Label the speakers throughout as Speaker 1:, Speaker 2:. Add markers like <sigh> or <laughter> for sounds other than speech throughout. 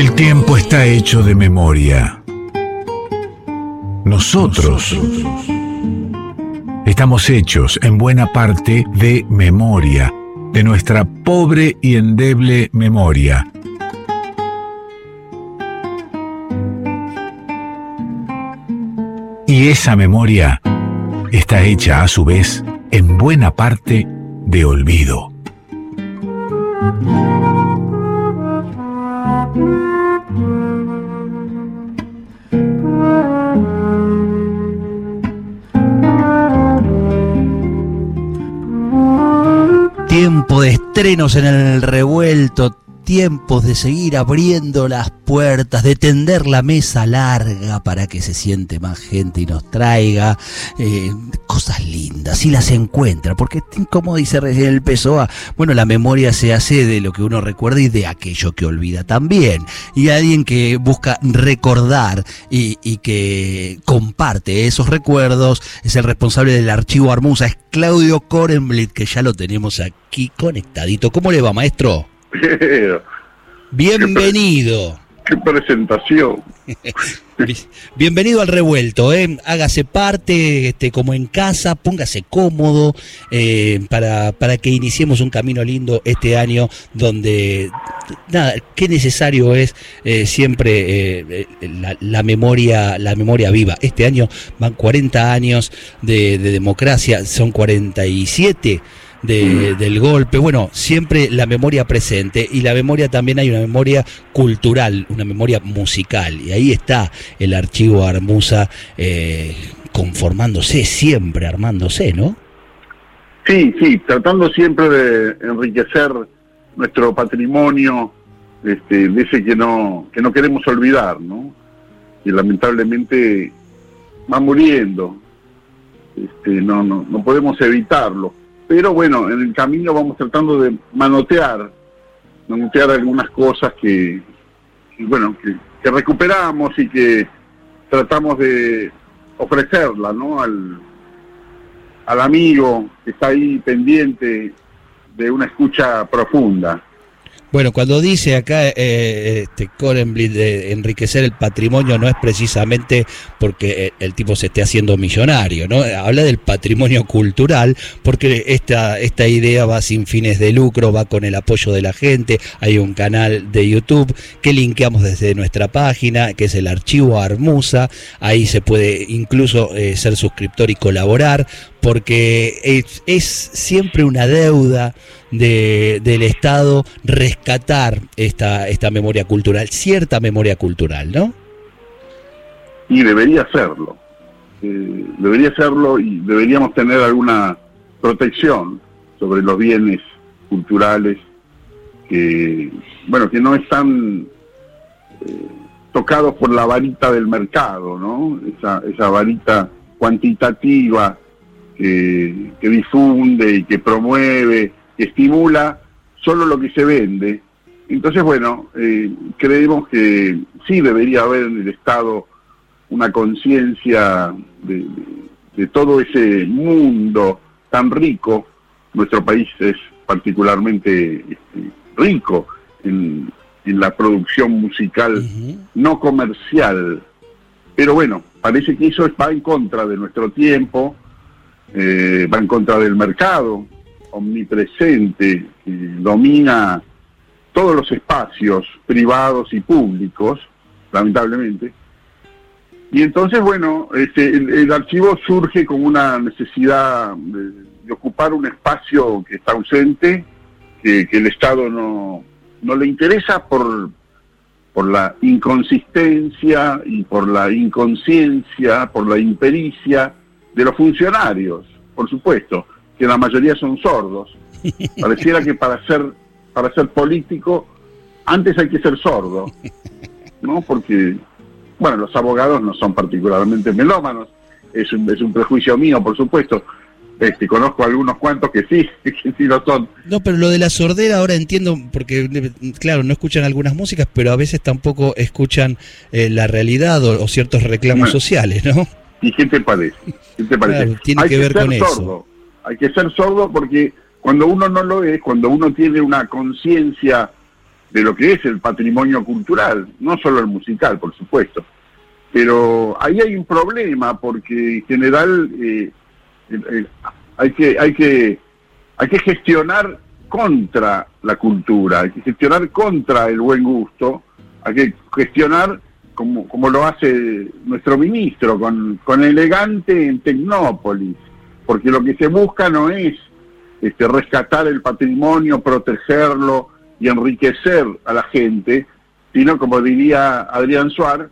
Speaker 1: El tiempo está hecho de memoria. Nosotros estamos hechos en buena parte de memoria, de nuestra pobre y endeble memoria. Y esa memoria está hecha a su vez en buena parte de olvido.
Speaker 2: De estrenos en el revuelto, tiempos de seguir abriendo las puertas, de tender la mesa larga para que se siente más gente y nos traiga eh, cosas lindas y las encuentra, porque como dice el PSOA, bueno, la memoria se hace de lo que uno recuerda y de aquello que olvida también. Y alguien que busca recordar y, y que comparte esos recuerdos es el responsable del archivo Armusa, es Claudio Korenblit, que ya lo tenemos aquí conectadito. ¿Cómo le va, maestro? <laughs>
Speaker 3: Pero,
Speaker 2: Bienvenido.
Speaker 3: qué presentación. <laughs>
Speaker 2: Bienvenido al revuelto, ¿eh? hágase parte, este, como en casa, póngase cómodo eh, para, para que iniciemos un camino lindo este año donde, nada, qué necesario es eh, siempre eh, la, la memoria la memoria viva. Este año van 40 años de, de democracia, son 47 de- del golpe. Bueno, siempre la memoria presente y la memoria también hay una memoria cultural, una memoria musical. Y ahí está el archivo Armusa eh, conformándose, siempre armándose, ¿no?
Speaker 3: Sí, sí, tratando siempre de enriquecer nuestro patrimonio, este, de ese que no, que no queremos olvidar, ¿no? Y lamentablemente va muriendo. Este, no, no, no podemos evitarlo. Pero bueno, en el camino vamos tratando de manotear, manotear algunas cosas que, bueno, que recuperamos y que tratamos de ofrecerla, ¿no? Al, al amigo que está ahí pendiente de una escucha profunda.
Speaker 2: Bueno, cuando dice acá eh, este Korenblit de enriquecer el patrimonio no es precisamente porque eh, el tipo se esté haciendo millonario, ¿no? Habla del patrimonio cultural porque esta, esta idea va sin fines de lucro, va con el apoyo de la gente, hay un canal de YouTube que linkeamos desde nuestra página, que es el archivo Armusa, ahí se puede incluso eh, ser suscriptor y colaborar porque es siempre una deuda de, del Estado rescatar esta, esta memoria cultural, cierta memoria cultural, ¿no?
Speaker 3: Y debería serlo. Eh, debería serlo y deberíamos tener alguna protección sobre los bienes culturales que, bueno, que no están eh, tocados por la varita del mercado, ¿no? Esa, esa varita cuantitativa que difunde y que promueve, que estimula solo lo que se vende. Entonces, bueno, eh, creemos que sí debería haber en el Estado una conciencia de, de- de todo ese mundo tan rico. Nuestro país es particularmente este, rico en, en la producción musical no comercial. Pero bueno, parece que eso va en contra de nuestro tiempo, eh, va en contra del mercado omnipresente que domina todos los espacios privados y públicos, lamentablemente. Y entonces, bueno, este, el, archivo surge como una necesidad de, de ocupar un espacio que está ausente, que, que el Estado no, no le interesa por, por la inconsistencia y por la inconsciencia, por la impericia de los funcionarios, por supuesto, que la mayoría son sordos. <laughs> Pareciera que para ser, para ser político, antes hay que ser sordo, ¿no? Porque, bueno, los abogados no son particularmente melómanos, es un, es un prejuicio mío, por supuesto. Este, conozco algunos cuantos que sí, <laughs> que sí lo son.
Speaker 2: No, pero lo de la sordera ahora entiendo, porque claro, no escuchan algunas músicas, pero a veces tampoco escuchan eh, la realidad o, o ciertos reclamos
Speaker 3: Bueno.
Speaker 2: sociales, ¿no?
Speaker 3: ¿Y qué te parece? ¿Qué te parece?
Speaker 2: Claro, tiene
Speaker 3: Hay
Speaker 2: que ver
Speaker 3: ser
Speaker 2: con eso.
Speaker 3: Hay que ser sordo porque cuando uno no lo es, cuando uno tiene una conciencia de lo que es el patrimonio cultural, no solo el musical, por supuesto. Pero ahí hay un problema porque en general eh, hay que hay que hay que gestionar contra la cultura, hay que gestionar contra el buen gusto, hay que gestionar como, como lo hace nuestro ministro, con, con elegante en Tecnópolis, porque lo que se busca no es este, rescatar el patrimonio, protegerlo y enriquecer a la gente, sino, como diría Adrián Suárez,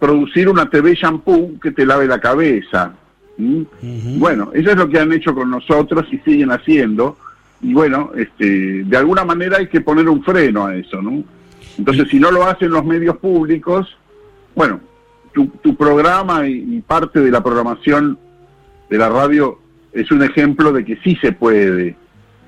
Speaker 3: producir una TV shampoo que te lave la cabeza. Bueno, eso es lo que han hecho con nosotros y siguen haciendo. Y bueno, este, de alguna manera hay que poner un freno a eso, ¿no? Entonces, si no lo hacen los medios públicos, bueno, tu, tu programa y, parte de la programación de la radio es un ejemplo de que sí se puede,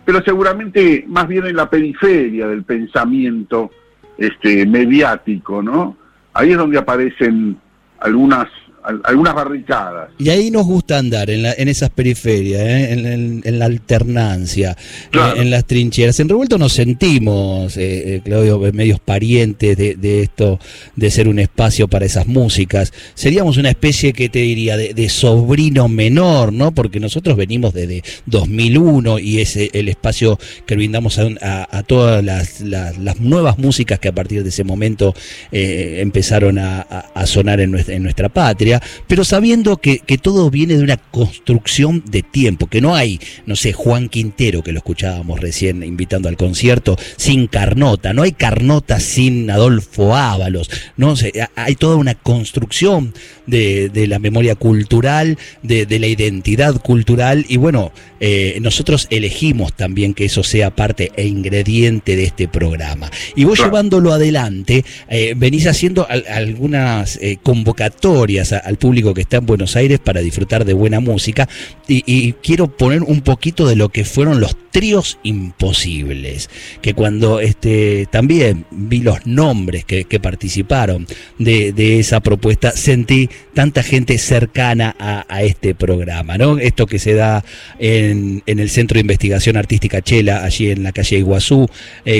Speaker 3: pero seguramente más bien en la periferia del pensamiento este, mediático, ¿no? Ahí es donde aparecen algunas algunas barricadas.
Speaker 2: Y ahí nos gusta andar, en, en esas periferias, ¿eh? en, la alternancia, eh, en, las trincheras. En Revuelto nos sentimos, eh, Claudio, medios parientes de, esto, de ser un espacio para esas músicas. Seríamos una especie, que te diría, de, sobrino menor, ¿no? Porque nosotros venimos desde 2001 y es el espacio que brindamos a, todas las, nuevas músicas que a partir de ese momento empezaron a, sonar en nuestra, en nuestra patria pero sabiendo que, todo viene de una construcción de tiempo, que no hay, no sé, Juan Quintero, que lo escuchábamos recién invitando al concierto, sin Carnota, no hay Carnota sin Adolfo Ábalos, no sé, hay toda una construcción de, la memoria cultural, de, la identidad cultural, y bueno, eh, nosotros elegimos también que eso sea parte e ingrediente de este programa. Y vos llevándolo adelante, eh, venís haciendo algunas eh, convocatorias al público que está en Buenos Aires para disfrutar de buena música. Y, quiero poner un poquito de lo que fueron los tríos imposibles. Que cuando este, también vi los nombres que, participaron de, esa propuesta, sentí tanta gente cercana a, este programa. ¿no? Esto que se da en, el Centro de Investigación Artística Chela, allí en la calle Iguazú,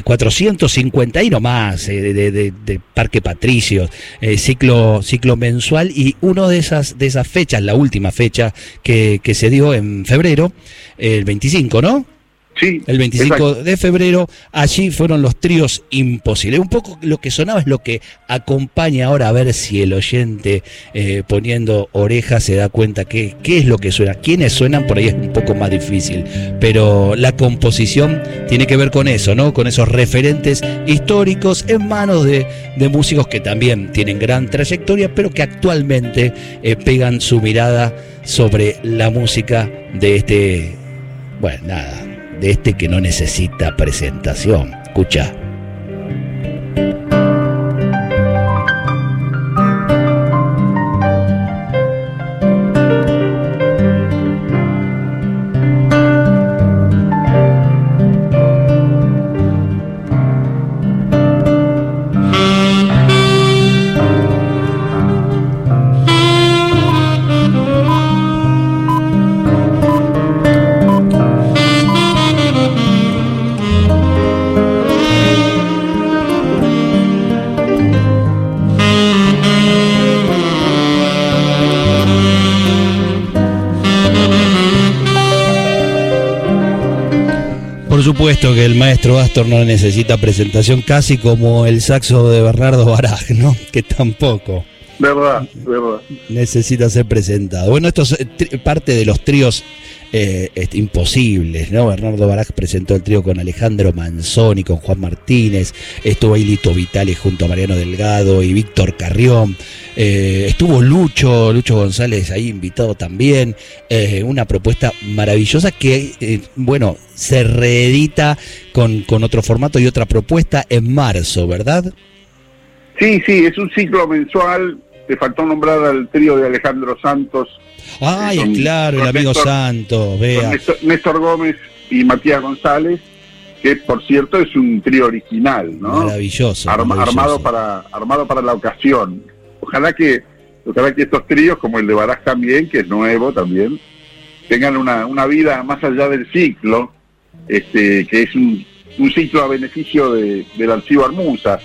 Speaker 2: 450 eh, y no más, eh, de, Parque Patricios, eh, ciclo, ciclo mensual y uno de esas, de esas fechas, la última fecha que, que se dio en febrero, el 25, ¿no?
Speaker 3: Sí.
Speaker 2: El 25 de febrero, allí fueron los tríos imposibles. Un poco lo que sonaba es lo que acompaña ahora a ver si el oyente eh, poniendo orejas se da cuenta que, qué es lo que suena. Quiénes suenan por ahí es un poco más difícil, pero la composición tiene que ver con eso, ¿no? Con esos referentes históricos en manos de, músicos que también tienen gran trayectoria, pero que actualmente eh, pegan su mirada sobre la música de este, bueno, nada de este que no necesita presentación. Escucha. Supuesto que el maestro Astor no necesita presentación, casi como el saxo de Bernardo Baraj, ¿no? <laughs> Que tampoco.
Speaker 3: Verdad, verdad.
Speaker 2: Necesita ser presentado. Bueno, esto es eh, parte de los tríos eh, imposibles, ¿no? Bernardo Baraj presentó el trío con Alejandro Manzoni, con Juan Martínez, estuvo ahí Lito Vitales junto a Mariano Delgado y Víctor Carrión, eh, estuvo Lucho, Lucho González ahí invitado también, eh, una propuesta maravillosa que, bueno, se reedita con, con otro formato y otra propuesta en marzo, ¿verdad?
Speaker 3: Sí, sí, es un ciclo mensual, te faltó nombrar al trío de Alejandro Santos
Speaker 2: Ay, claro, el amigo Santo, vea.
Speaker 3: Néstor, Gómez y Matías González, que por cierto es un trío original, ¿no?
Speaker 2: Maravilloso,
Speaker 3: Armado para armado para la ocasión. Ojalá que ojalá que estos tríos, como el de Baraj también, que es nuevo también, tengan una, una vida más allá del ciclo, este, que es un un ciclo a beneficio del archivo Armusa,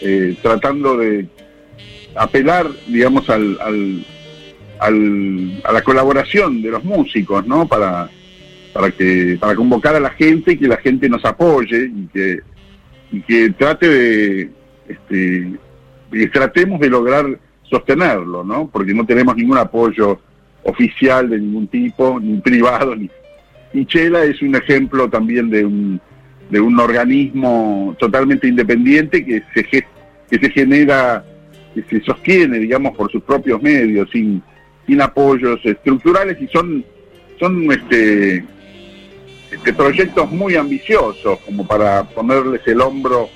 Speaker 3: eh, tratando de apelar, digamos, al, al, a la colaboración de los músicos, ¿no? Para, para, que, para convocar a la gente y que la gente nos apoye y que, y que trate de, este, que tratemos de lograr sostenerlo, ¿no? Porque no tenemos ningún apoyo oficial de ningún tipo, ni privado, ni... Y Chela es un ejemplo también de un, de un organismo totalmente independiente que se, que se genera, que se sostiene, digamos, por sus propios medios, sin, sin apoyos estructurales y son, son este, este, proyectos muy ambiciosos como para ponerles el hombro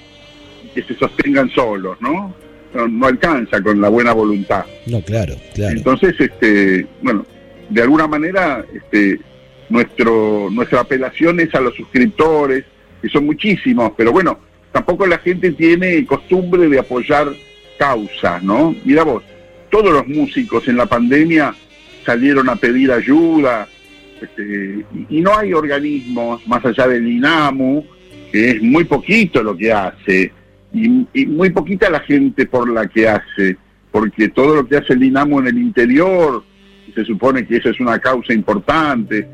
Speaker 3: y que se sostengan solos, ¿no? no, alcanza con la buena voluntad.
Speaker 2: No, claro, claro.
Speaker 3: Entonces, este, bueno, de alguna manera, este, nuestro, nuestra apelación es a los suscriptores, que son muchísimos, pero bueno, tampoco la gente tiene costumbre de apoyar causas, ¿no? Mira vos, todos los músicos en la pandemia salieron a pedir ayuda, este, y no hay organismos más allá del INAMU, que es muy poquito lo que hace, y, muy poquita la gente por la que hace, porque todo lo que hace el Dinamo en el interior, se supone que esa es una causa importante,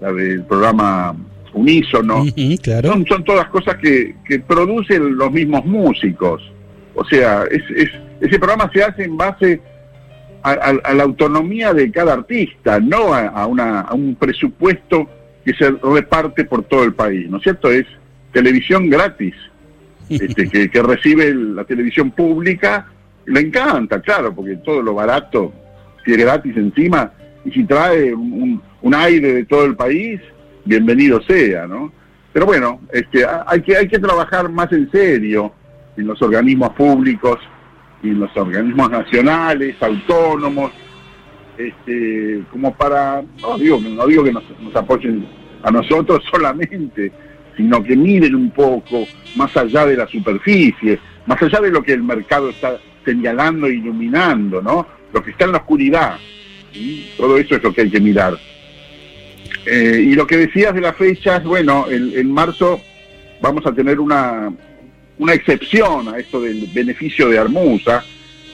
Speaker 3: la del programa Unísono, claro. son, son, todas cosas que, que, producen los mismos músicos. O sea, es, es, ese programa se hace en base a, la autonomía de cada artista, no a, una, a un presupuesto que se reparte por todo el país, ¿no es cierto? Es televisión gratis. <laughs> Este, que, recibe la televisión pública, le encanta, claro, porque todo lo barato, es gratis encima, y si trae un, aire de todo el país, bienvenido sea, ¿no? Pero bueno, este, hay, que, hay que trabajar más en serio en los organismos públicos y los organismos nacionales, autónomos, este, como para, no digo, no digo que nos, nos apoyen a nosotros <laughs> solamente, sino que miren un poco más allá de la superficie, más allá de lo que el mercado está señalando e iluminando, ¿no? Lo que está en la oscuridad. Todo eso es lo que hay que mirar. Eh, y lo que decías de las fechas, bueno, en, marzo vamos a tener una, una excepción a esto del beneficio de Armusa,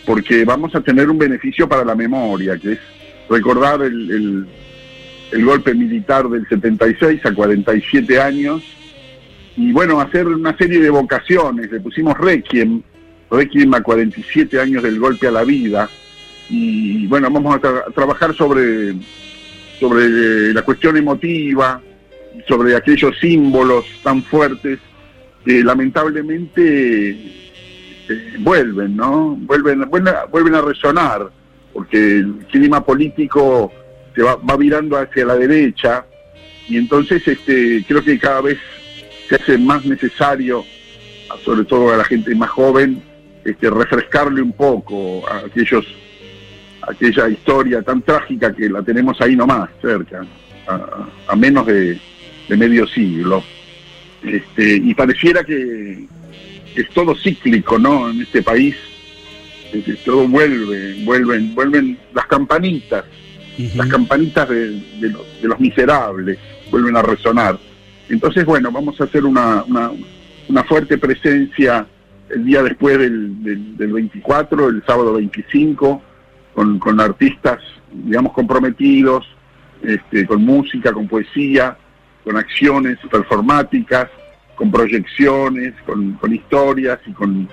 Speaker 3: porque vamos a tener un beneficio para la memoria, que es recordar el, el golpe militar del 76 a 47 años y bueno, hacer una serie de vocaciones, le pusimos Requiem, Requiem a 47 años del golpe a la vida, y bueno, vamos a, trabajar sobre, sobre la cuestión emotiva, sobre aquellos símbolos tan fuertes que lamentablemente eh, vuelven, ¿no? Vuelven, vuelven, a resonar, porque el clima político se va, va virando hacia la derecha, y entonces este, creo que cada vez se hace más necesario, sobre todo a la gente más joven, este, refrescarle un poco a aquellos aquella historia tan trágica que la tenemos ahí nomás, cerca, a, menos de, medio siglo. Este, y pareciera que, es todo cíclico, ¿no? En este país, este, todo vuelve, vuelven, vuelven las campanitas, las campanitas de, de los miserables, vuelven a resonar. Entonces, bueno, vamos a hacer una, una, fuerte presencia el día después del, del, 24, el sábado 25, con, con artistas, digamos, comprometidos, este, con música, con poesía, con acciones performáticas, con proyecciones, con, con historias y con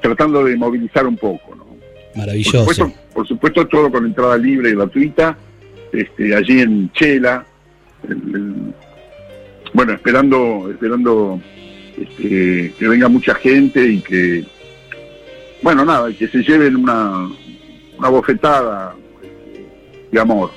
Speaker 3: tratando de movilizar un poco. ¿no?
Speaker 2: Maravilloso.
Speaker 3: Por supuesto, todo con entrada libre y gratuita, este, allí en Chela, el, bueno, esperando, esperando este, que venga mucha gente y que, bueno, nada, que se lleven una, una bofetada de amor.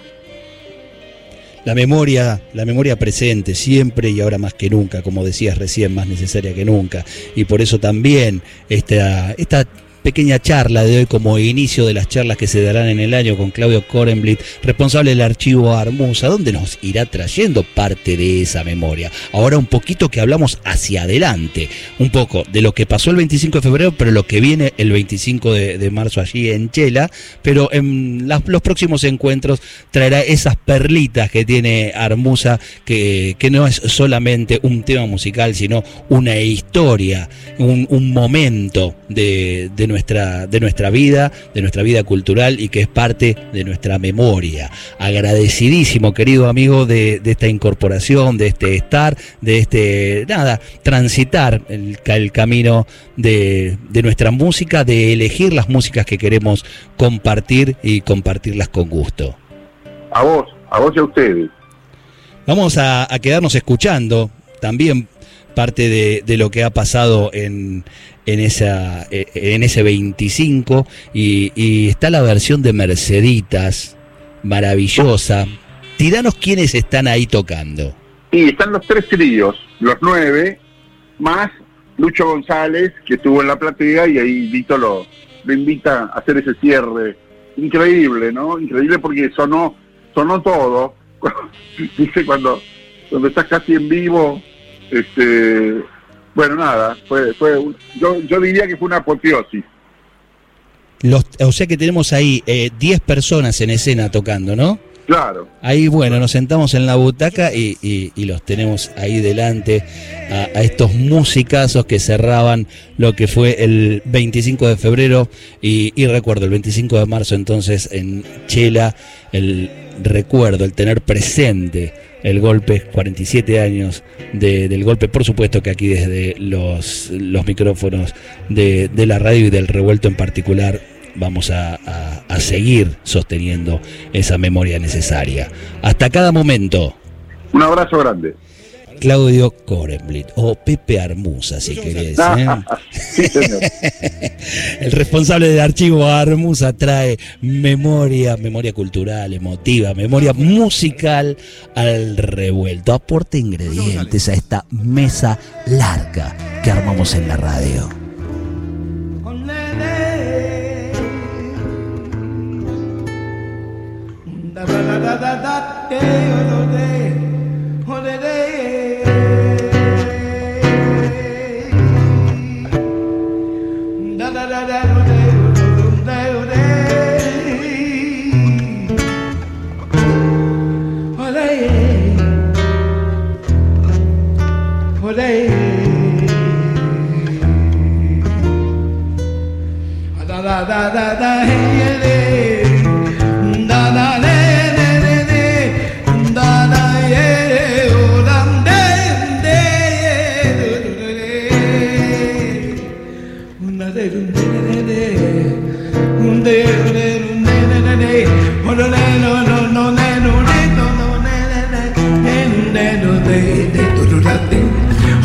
Speaker 2: La memoria, la memoria presente, siempre y ahora más que nunca, como decías recién, más necesaria que nunca. Y por eso también esta, esta pequeña charla de hoy como inicio de las charlas que se darán en el año con Claudio Korenblit, responsable del archivo Armusa, donde nos irá trayendo parte de esa memoria. Ahora un poquito que hablamos hacia adelante, un poco de lo que pasó el 25 de febrero, pero lo que viene el 25 de, marzo allí en Chela, pero en los próximos encuentros traerá esas perlitas que tiene Armusa, que, no es solamente un tema musical, sino una historia, un, un momento de, de, nuestra, de nuestra vida, de nuestra vida cultural y que es parte de nuestra memoria. Agradecidísimo, querido amigo, de, de esta incorporación, de este estar, de este, nada, transitar el, el camino de, de nuestra música, de elegir las músicas que queremos compartir y compartirlas con gusto.
Speaker 3: A vos, a vos y a ustedes.
Speaker 2: Vamos a, a quedarnos escuchando también parte de, de, lo que ha pasado en, en, esa, eh, en ese 25 y, y, está la versión de Merceditas, maravillosa. Tiranos quiénes están ahí tocando.
Speaker 3: Sí, están los tres tríos, los nueve, más Lucho González, que estuvo en la platea y ahí Vito lo, lo invita a hacer ese cierre. Increíble, ¿no? Increíble porque sonó, sonó todo. <laughs> Dice cuando, cuando estás casi en vivo, este, bueno, nada, fue, fue yo, yo diría que fue una apoteosis.
Speaker 2: Los, o sea que tenemos ahí 10 eh, personas en escena tocando, ¿no?
Speaker 3: Claro.
Speaker 2: Ahí, bueno, nos sentamos en la butaca y, y, y los tenemos ahí delante a, a, estos musicazos que cerraban lo que fue el 25 de febrero y, y recuerdo, el 25 de marzo entonces en Chela, el recuerdo, el tener presente el golpe, 47 años de, del golpe, por supuesto que aquí desde los, los micrófonos de, de la radio y del revuelto en particular vamos a, a, a, seguir sosteniendo esa memoria necesaria. Hasta cada momento.
Speaker 3: Un abrazo grande.
Speaker 2: Claudio Korenblit o Pepe Armusa, si querés. ¿eh?
Speaker 3: sí,
Speaker 2: El responsable del archivo Armusa trae memoria, memoria cultural, emotiva, memoria musical al revuelto. Aporte ingredientes a esta mesa larga que armamos en la radio. da da da day oh